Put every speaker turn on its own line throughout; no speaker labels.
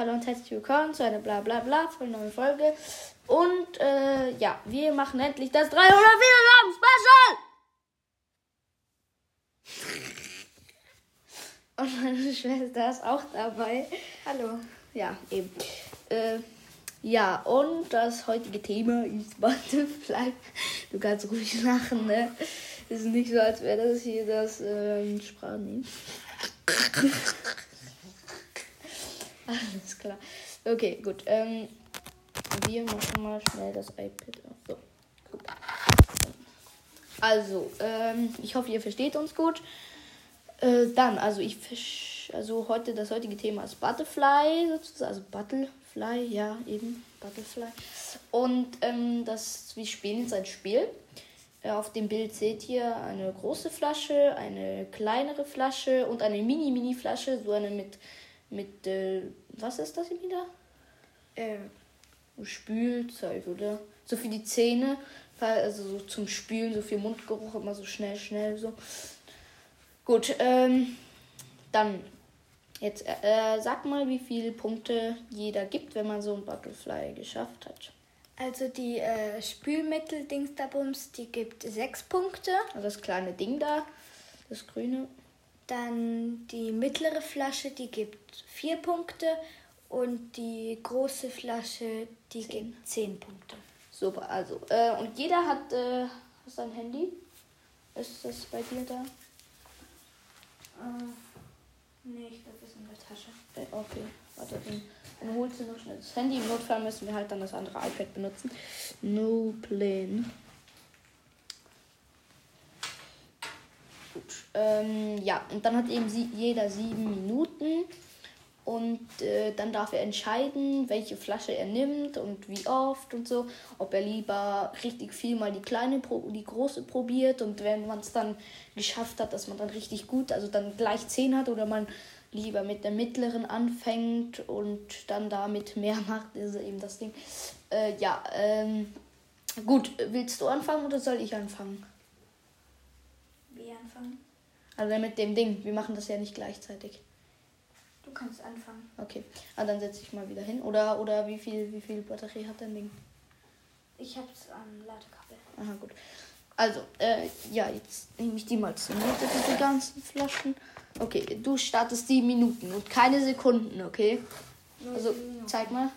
Hallo und herzlich willkommen zu einer bla bla bla von neuen Folge. Und äh, ja, wir machen endlich das 300 Wiedergaben Special! Und meine Schwester ist auch dabei.
Hallo.
Ja, eben. Äh, ja, und das heutige Thema ist Butterfly. Du kannst ruhig lachen, ne? Ist nicht so, als wäre das hier das ähm, Sprachnehmen. Alles klar. Okay, gut. Ähm, wir machen mal schnell das iPad auf. So, gut. Also, ähm, ich hoffe, ihr versteht uns gut. Äh, dann, also ich versch also heute das heutige Thema ist Butterfly sozusagen, also Butterfly, ja eben Butterfly. Und ähm, das wir spielen jetzt ein Spiel. Äh, auf dem Bild seht ihr eine große Flasche, eine kleinere Flasche und eine Mini-Mini-Flasche, so eine mit mit äh, was ist das wieder?
Ähm,
Spülzeug, oder? So für die Zähne, also so zum Spülen, so viel Mundgeruch, immer so schnell, schnell so. Gut, ähm, dann jetzt äh, sag mal, wie viele Punkte jeder gibt, wenn man so ein Butterfly geschafft hat.
also die äh, Spülmittel-Dingsdabums, die gibt sechs Punkte.
Also das kleine Ding da, das grüne.
Dann die mittlere Flasche, die gibt vier Punkte. Und die große Flasche, die gibt zehn Punkte.
Super, also, äh, und jeder hat, äh, hast du ein Handy? Ist das bei dir da?
Äh, nee, ich glaube, das ist in der Tasche.
Äh, okay, warte, dann, dann holst du noch schnell das Handy. Im Notfall müssen wir halt dann das andere iPad benutzen. No plan. Ähm, ja, und dann hat eben sie, jeder sieben Minuten. Und äh, dann darf er entscheiden, welche Flasche er nimmt und wie oft und so. Ob er lieber richtig viel mal die kleine, die große probiert und wenn man es dann geschafft hat, dass man dann richtig gut, also dann gleich 10 hat oder man lieber mit der mittleren anfängt und dann damit mehr macht, ist eben das Ding. Äh, ja, ähm, gut, willst du anfangen oder soll ich anfangen?
Wie anfangen?
Also mit dem Ding, wir machen das ja nicht gleichzeitig.
Du kannst anfangen.
Okay, ah, dann setze ich mal wieder hin. Oder, oder wie viel, wie viel Batterie hat dein Ding?
Ich hab's am Ladekabel.
Aha, gut. Also, äh, ja, jetzt nehme ich die mal zur Mitte, diese ganzen Flaschen. Okay, du startest die Minuten und keine Sekunden, okay? Also, zeig mal.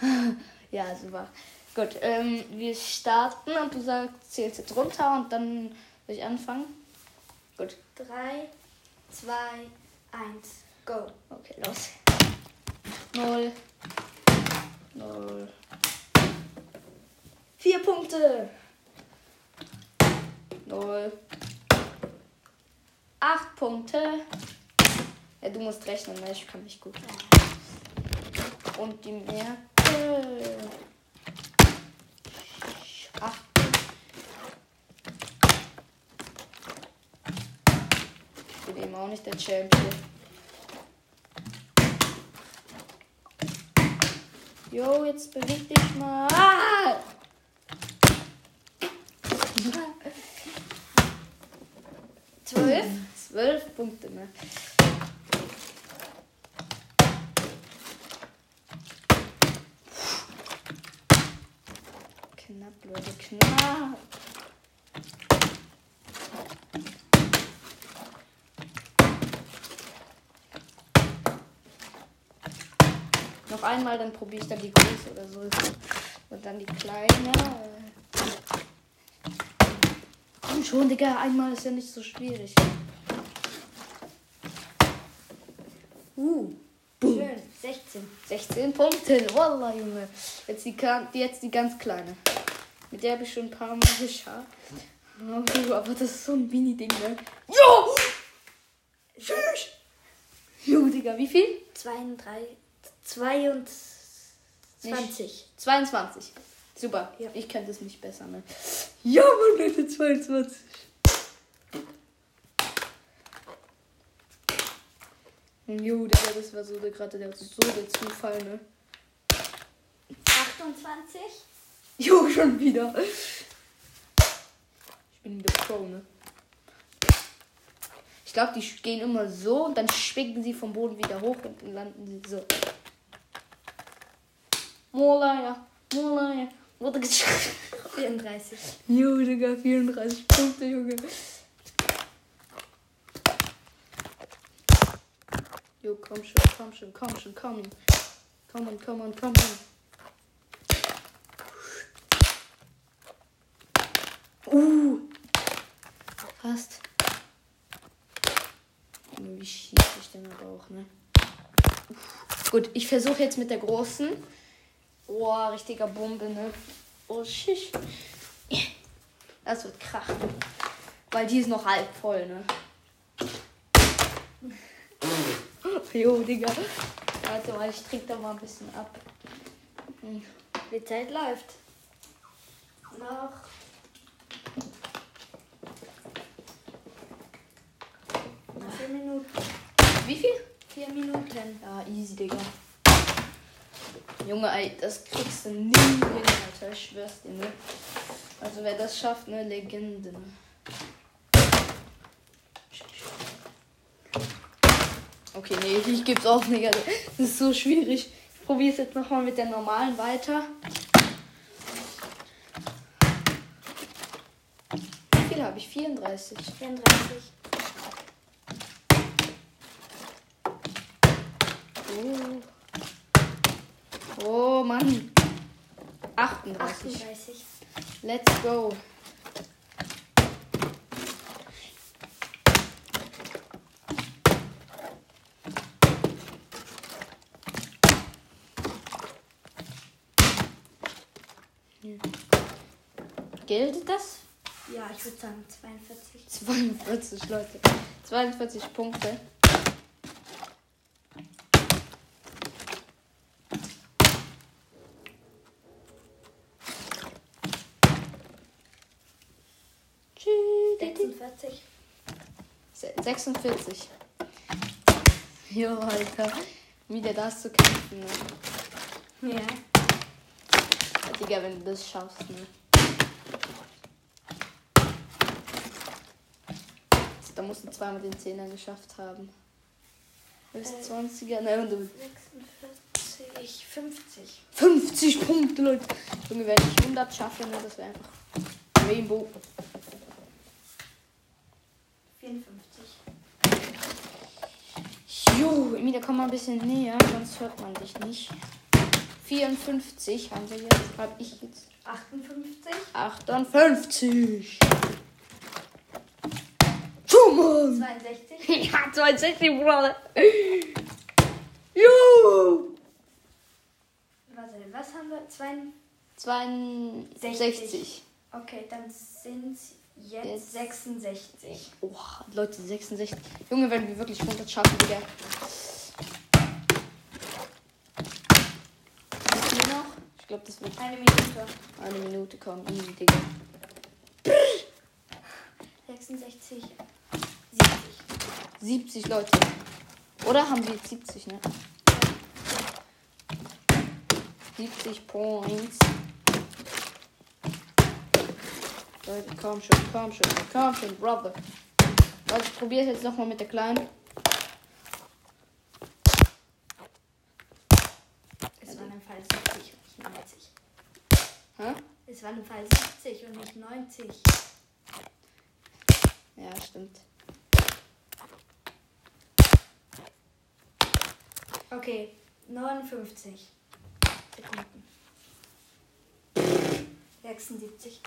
ja, super. Gut, ähm, wir starten und du sagst, zählst jetzt runter und dann will ich anfangen. Gut,
3, 2, 1, go.
okay, los. Null. Null. Vier Punkte. Null. Acht Punkte. Ja, du musst rechnen, ne? ich kann nicht gut. Und die Märkte. Acht. Auch nicht der Champion. Jo, jetzt beweg dich mal. Ah!
Zwölf.
Zwölf Punkte, ne? Knapp, Leute, knapp. Noch einmal, dann probiere ich dann die große oder so. Und dann die kleine. Komm schon, Digga, einmal ist ja nicht so schwierig. Uh,
Schön. 16.
16 Punkte. Wallah, Junge. Jetzt die, jetzt die ganz kleine. Mit der habe ich schon ein paar Mal geschafft. Oh, aber das ist so ein Mini-Ding, ne? Jo! Tschüss! Jo, Digga, wie viel?
32. 22.
22. Super.
Ja.
Ich könnte es nicht besser, ne? Ja, Mann, Leute, 22. Jo, Digga, das war so der, gerade der, so der Zufall, ne?
28.
Jo, schon wieder. Ich bin der Pro, ne? Ich glaube, die gehen immer so und dann schwingen sie vom Boden wieder hoch und dann landen sie so. Molaya, Molaya. Wurde geschrieben.
34.
Jo, Digga, 34 Punkte, Junge. Jo, komm schon, komm schon, komm schon, komm. Komm on, komm on, komm on. Uh. Fast. Wie schieße ich denn aber auch, ne? Gut, ich versuche jetzt mit der großen. Oh, richtiger Bombe, ne? Oh, schisch. Das wird krachen. Weil die ist noch halb voll, ne? Jo, Digga. Warte mal, ich trinke da mal ein bisschen ab. Hm.
Die Zeit läuft. Noch. Noch vier Minuten.
Wie viel?
Vier Minuten.
Ja, easy, Digga. Junge, ey, das kriegst du nie hin, Alter. Ich schwör's dir, ne? Also, wer das schafft, ne, Legende, ne? Okay, nee, ich geb's auf, Digga. Das ist so schwierig. Ich probier's jetzt nochmal mit der normalen weiter. Wie viel habe ich? 34.
34.
Oh. Oh Mann. 38.
38.
Let's go. Gilt das?
Ja, ich würde sagen 42.
42 Leute. 42 Punkte.
46.
Se- 46. Jo, Alter. Wieder das zu kämpfen, ne?
Ja.
Digga, wenn du das schaffst, ne? Da musst du zweimal den Zehner geschafft haben. Bis
Äh.
20er, ne? Und du
46. 50.
50 Punkte, Leute. Junge, wenn ich 100 schaffe, ne, das wäre einfach Rainbow.
54.
Jo, Emilia, komm mal ein bisschen näher, sonst hört man dich nicht. 54 haben wir jetzt. Hab ich jetzt
58.
58. Schon mal.
62.
Ja, 62, Bruder. Jo.
Warte, was haben wir? Zwei.
62.
Okay, dann sind es jetzt,
Jetzt.
66.
Oh, Leute, 66. Junge, wenn wir wirklich 100 schaffen, Digga. Wie viel noch? Ich glaube, das wird
Eine Minute.
eine Minute kommen. Easy, Digga.
66. 70.
70 Leute. Oder haben wir jetzt 70, ne? 70 Points. Leute, komm schon, komm schon, komm schon, Brother. Leute, ich probiere es jetzt nochmal mit der Kleinen.
Es war im Fall 70 und nicht 90.
Hä?
Es war im Fall 70 und nicht 90.
Ja, stimmt.
Okay, 59 Sekunden. 76.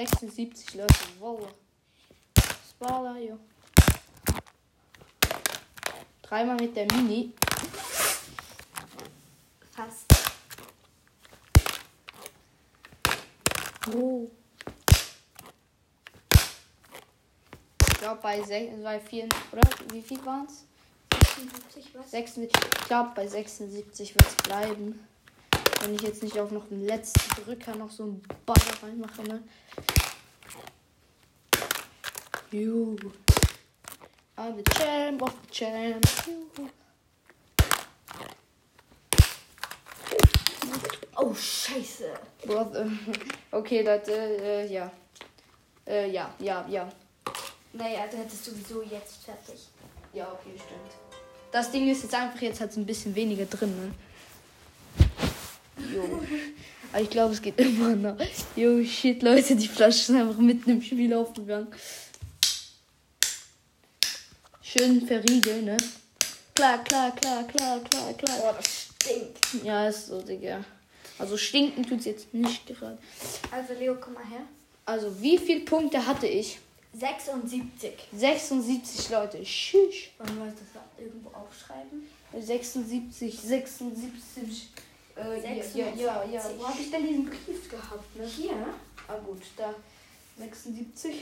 76 Leute, wow. Spala, jo. Dreimal mit der Mini.
Fast.
Oh. Ich glaube bei, sech- bei 4, oder? Wie viel waren es?
76 was?
76. Ich glaube bei 76 wird es bleiben. Wenn ich jetzt nicht auf noch den letzten Drücker noch so einen Ball reinmache, ne? Juhu. I'm the champ of the champs. Juhu.
Oh, scheiße.
Brother. Okay, Leute, äh, ja. Äh, ja, ja, ja.
Naja, du hättest sowieso jetzt fertig.
Ja, okay, stimmt. Das Ding ist jetzt einfach, jetzt hat es ein bisschen weniger drin, ne? Aber ich glaube, es geht immer noch. Jo, shit, Leute, die Flasche ist einfach mitten im Spiel aufgegangen. Schön verriegeln, ne? Klar, klar, klar, klar, klar, klar.
Boah, das stinkt.
Ja, ist so, Digga. Also stinken tut's jetzt nicht gerade.
Also Leo, komm mal her.
Also, wie viele Punkte hatte ich?
76.
76 Leute. Tschüss.
Wollen wir das irgendwo aufschreiben?
76, 76. Äh, ja, ja, ja. Wo habe ich denn diesen Brief gehabt? Ne?
Hier.
Ah gut, da 76.
Äh,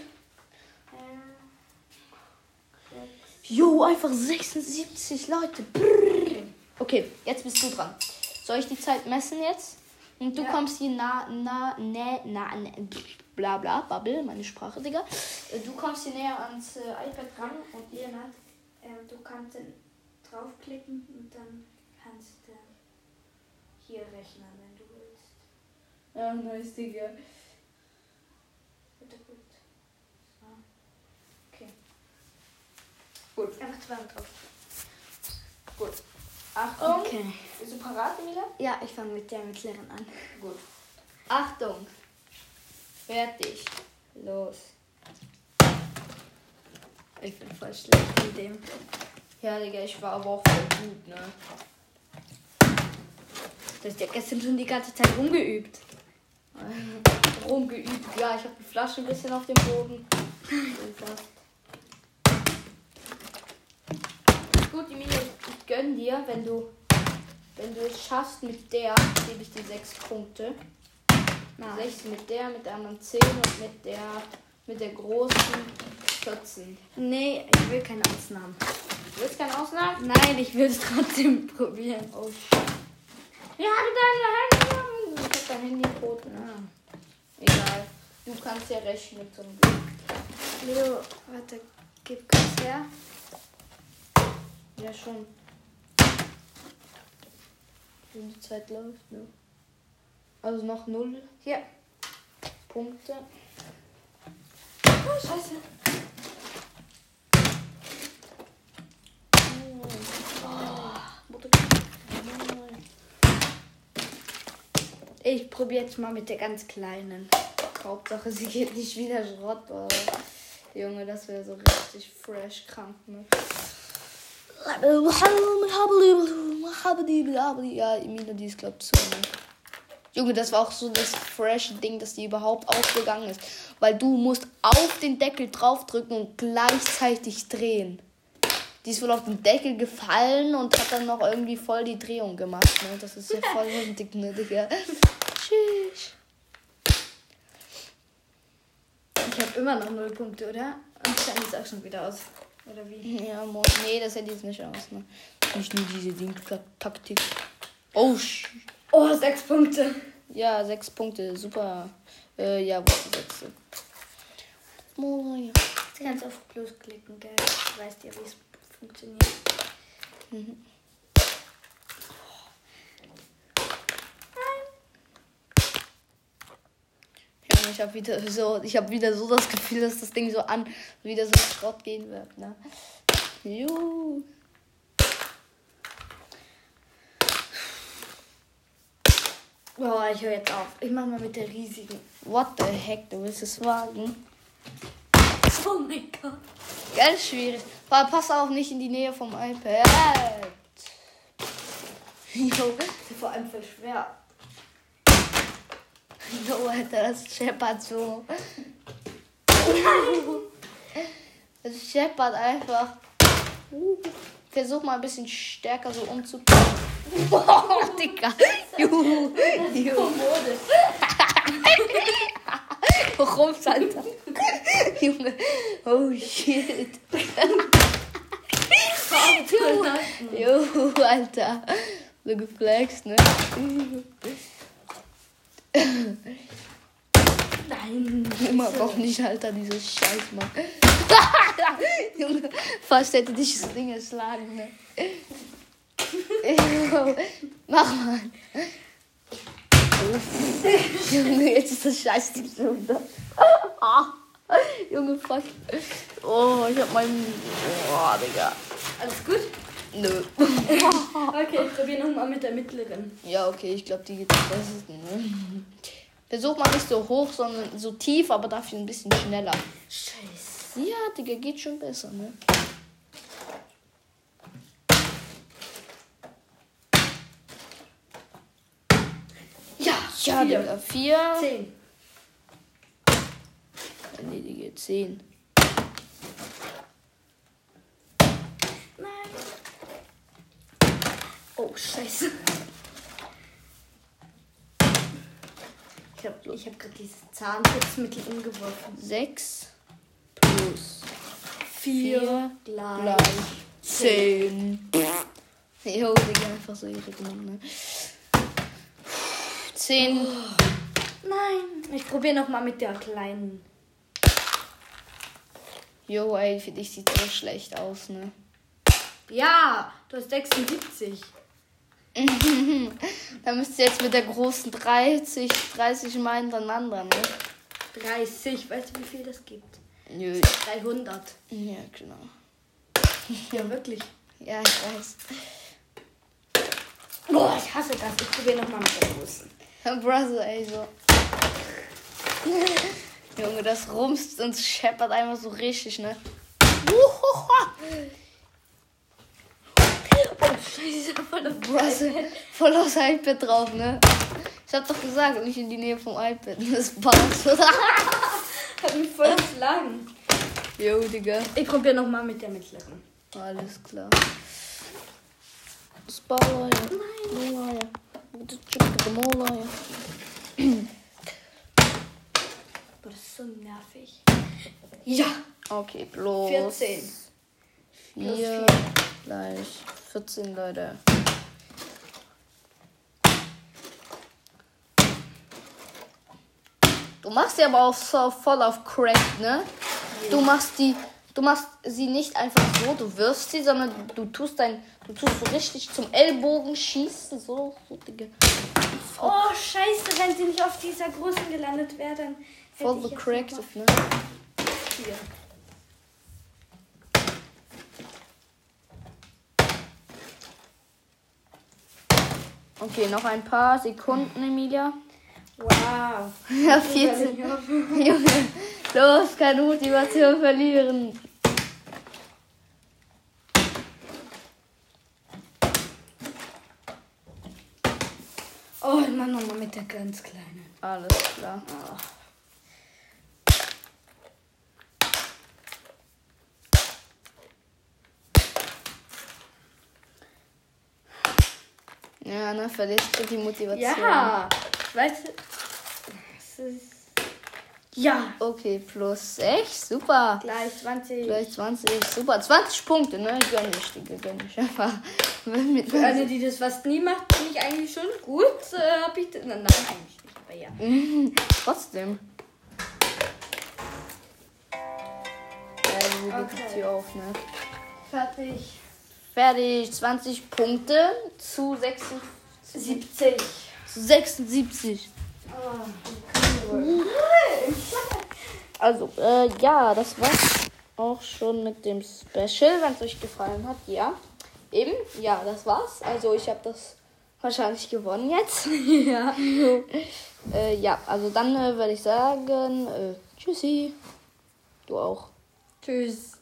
Jo, einfach 76 Leute. Brrr. Okay, jetzt bist du dran. Soll ich die Zeit messen jetzt? Und du
Ja.
kommst hier nah, nah, ne, na, ne, bla bla, Bubble, meine Sprache, Digga. Äh, Du kommst hier näher ans äh, iPad ran und ihr
Leonard, äh, du kannst dann draufklicken und dann kannst du hier rechnen, wenn du willst.
Ja, nice, Digga.
Bitte gut. So.
Okay. Gut,
Einfach zweimal drauf.
gut. Achtung.
Okay.
Bist du parat, Emilia?
Ja, ich fange mit der mittleren an.
Gut. Achtung. Fertig. Los.
Ich bin voll schlecht mit dem.
Ja, Digga, ich war aber auch voll gut, ne?
Du hast ja gestern schon die ganze Zeit rumgeübt.
Rumgeübt. Ja, ich habe die Flasche ein bisschen auf dem Boden. Gut, Emilia, ich gönn dir, wenn du, wenn du es schaffst mit der, gebe ich dir sechs Punkte.
Na,
Sechs mit der, mit der anderen zehn und mit der, mit der großen 14.
Nee, ich will keine Ausnahmen.
Du willst keine Ausnahmen?
Nein, ich will es trotzdem probieren.
Oh shit. Ja, du dein Handy. Ich hab dein Handy tot?
Ah.
Egal. Du kannst ja rechnen zum Glück.
Leo, warte, gib kurz her.
Ja, schon. Wenn die Zeit läuft, ne? Also noch null
Hier.
Punkte.
Oh, scheiße. Ich probiere jetzt mal mit der ganz kleinen.
Hauptsache, sie geht nicht wieder Schrott, oder? Junge, das wäre so richtig fresh krank, ne? Ja, Emina, die ist, glaub zu. Ne? Junge, das war auch so das fresh Ding, dass die überhaupt aufgegangen ist. Weil du musst auf den Deckel draufdrücken und gleichzeitig drehen. Die ist wohl auf den Deckel gefallen und hat dann noch irgendwie voll die Drehung gemacht. Ne? Das ist ja voll hundig, ne, Digga. Tschüss.
Ich habe immer noch null Punkte, oder? Und Handy ist auch schon wieder aus. Oder wie?
Ja, mo- nee, das hält jetzt nicht aus. Ne? Nicht nur diese Ding-Taktik. Oh, sh
Oh, sechs Punkte.
ja, sechs Punkte, super. Äh, ja, wo ist? Oh, ja.
Du kannst auf Plus klicken, gell? Du weißt ja, wie es funktioniert.
Ja, ich habe wieder so, ich habe wieder so das Gefühl, dass das Ding so an, wieder so Schrott gehen wird, ne? Juhu.
Oh, ich höre jetzt auf. Ich mach mal mit der riesigen.
What the heck, du willst es wagen?
Oh mein Gott.
Ganz schwierig. Aber pass auf, nicht in die Nähe vom iPad. Jo,
Vor allem voll schwer.
Jo, Alter, das scheppert so. Das scheppert einfach. Versuch mal ein bisschen stärker so umzupacken. Boah, Digga. Juhu. Juhu. Rums, Alter. Junge. Oh shit. Juhu, Alter. So geflext, ne?
Nein.
Immer noch nicht, Alter, dieses Scheiß, Mann. Junge, fast hätte dich das Ding erschlagen, ne? Mach mal. Junge, jetzt ist das Scheiß Ding schon da. Ah. Junge, fuck. Oh, ich hab meinen. Oh, Digga.
Alles gut?
Nö.
Okay, probier nochmal mit der mittleren.
Ja, okay, ich glaube, die geht am besten. Ne? Versuch mal nicht so hoch, sondern so tief, aber dafür ein bisschen schneller.
Scheiße.
Ja, Digga, geht schon besser, ne?
Ja,
Ja,
vier.
Digga, vier.
Zehn.
Nee, die geht zehn.
Nein. Oh, scheiße. Ich habe ich hab gerade dieses Zahnschutzmittel umgeworfen.
Sechs plus
Vier
gleich
gleich.
zehn. Jo, Digga, einfach so irre genommen, ne? Zehn.
Nein. Ich probiere nochmal mit der kleinen.
Jo, ey, für dich sieht so schlecht aus, ne?
Ja, du hast 76.
Da müsst ihr jetzt mit der großen 30, 30 Mal hintereinander, ne?
30. Weißt du, wie viel das gibt?
Nö.
300.
Ja, genau.
Ja, wirklich.
Ja, ich weiß.
Boah, ich hasse das. Ich probiere nochmal mit der großen.
Brother, ey, so. Junge, das rumst und scheppert einfach so richtig, ne?
Oh, scheiße, voll auf
Brother, voll aufs iPad drauf, ne? Ich hab doch gesagt, nicht in die Nähe vom iPad. Das passt.
Hat mich voll geschlagen.
Jo, Digga.
Ich probiere nochmal mit der mittleren.
Alles klar. Spala, ja. Mola, ja. Bitte Chicken Mola, ja.
Boah, das ist so nervig. Ja.
Okay, bloß.
14. Plus
4
vier.
gleich 14, Leute. Du machst sie aber auch so voll auf Crack, ne? Du machst die, du machst sie nicht einfach so, du wirfst sie, sondern du tust dein, du tust so richtig zum Ellbogen schießen, so, so Digga.
Oh, scheiße, wenn sie nicht auf dieser großen gelandet wäre, dann
Voll gecrackt,
noch
ne?
mal
Okay, noch ein paar Sekunden, Emilia.
Wow.
Ja, 14. Junge, los, keine Motivation verlieren.
Oh, mach nochmal mit der ganz kleinen.
Alles klar. Ja, ne, verlierst du die Motivation.
Ja. Weißt du, ist. Ja.
Okay, plus 6, super.
Gleich 20.
Gleich 20, super. 20 Punkte, ne? Gönn ich, Digga, gönn ich einfach. Mit
Für eine, die das fast nie macht, bin ich eigentlich schon gut. Äh, hab ich. Nein, nein, eigentlich nicht, aber ja.
Mhm, Trotzdem. Ja, du
Okay.
okay. Tür auf, ne?
Fertig.
Fertig, 20 Punkte zu 76.
70.
Zu 76.
Oh,
Also, äh, ja, das war's auch schon mit dem Special, wenn es euch gefallen hat. Ja, eben, ja, das war's. Also, ich habe das wahrscheinlich gewonnen jetzt.
ja.
äh, ja, also dann äh, würde ich sagen, äh, tschüssi. Du auch.
Tschüss.